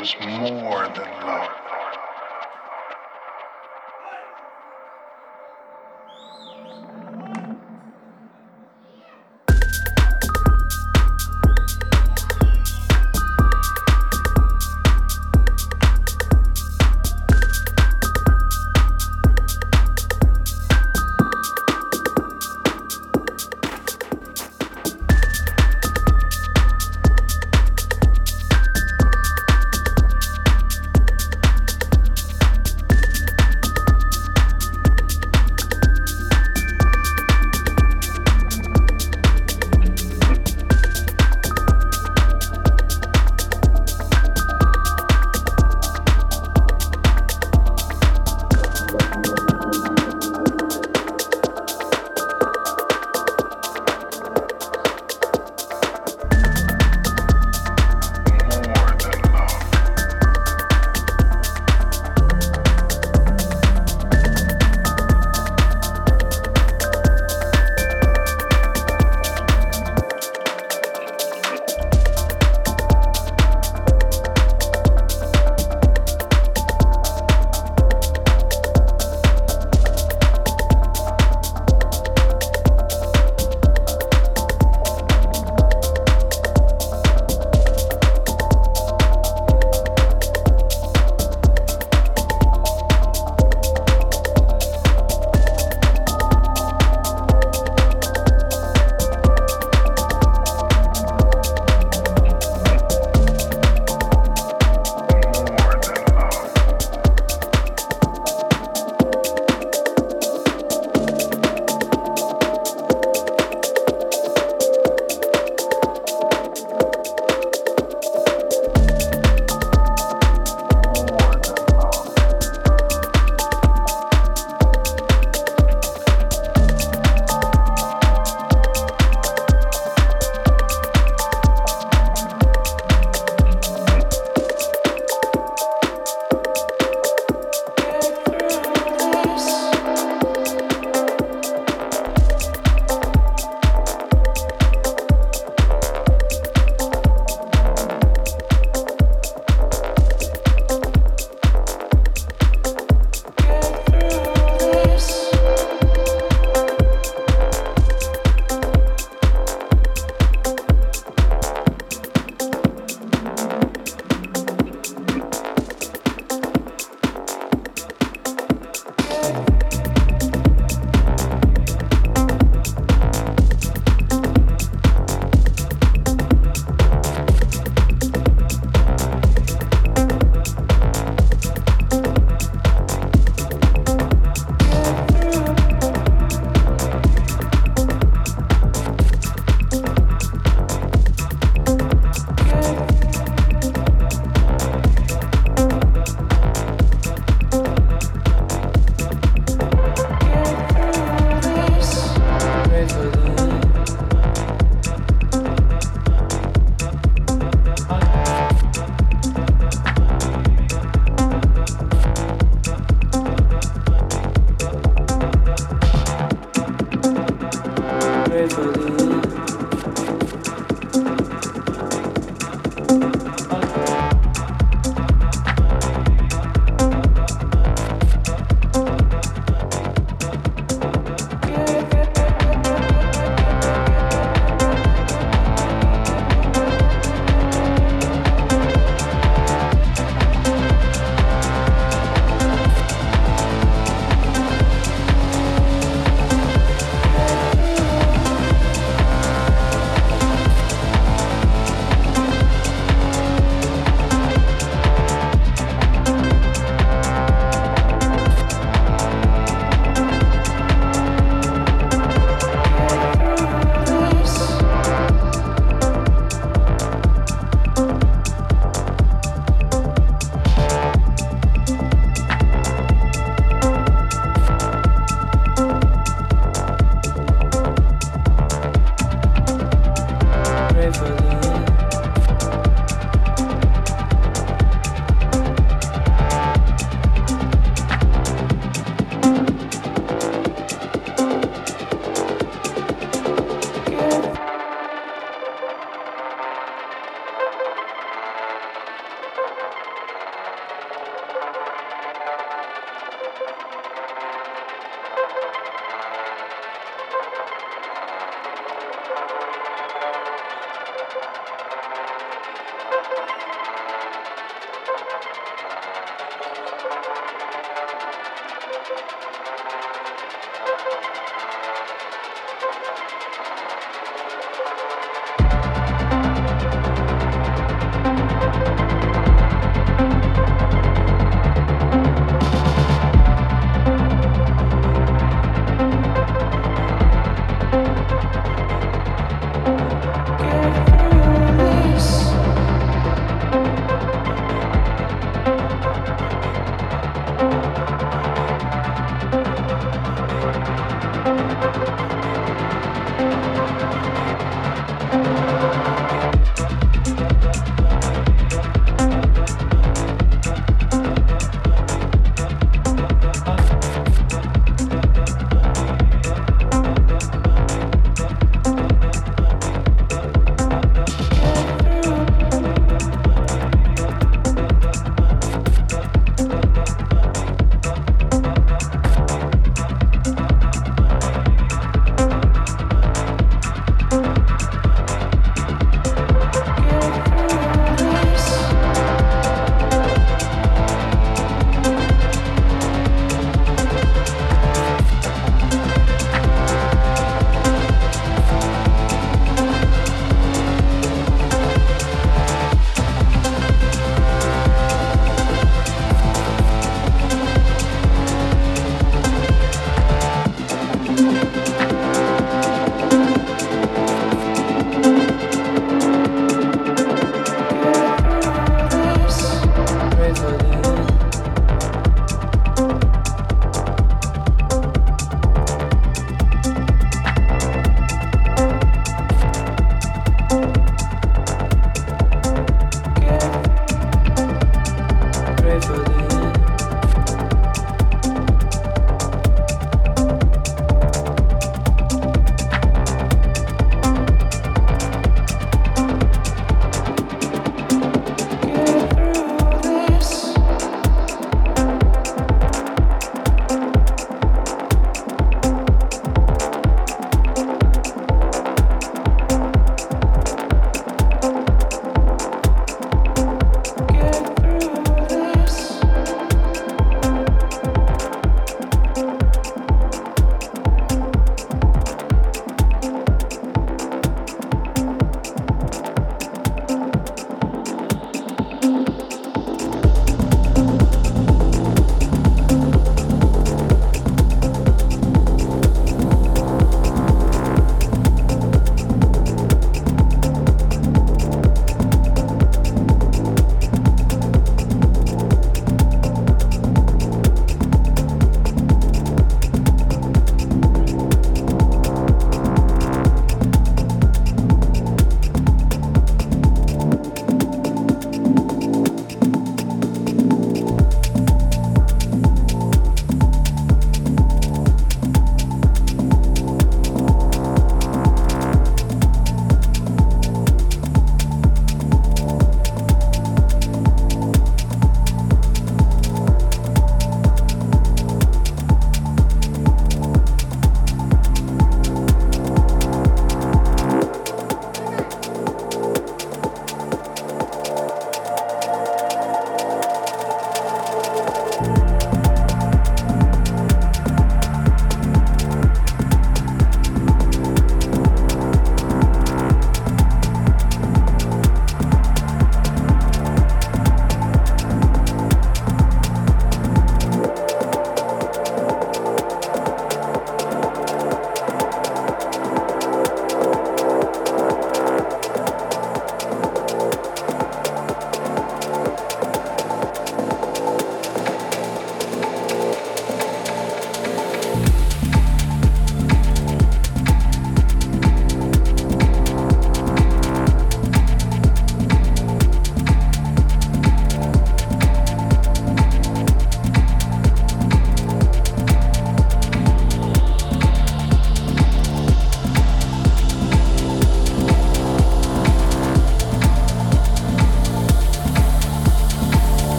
was more than love.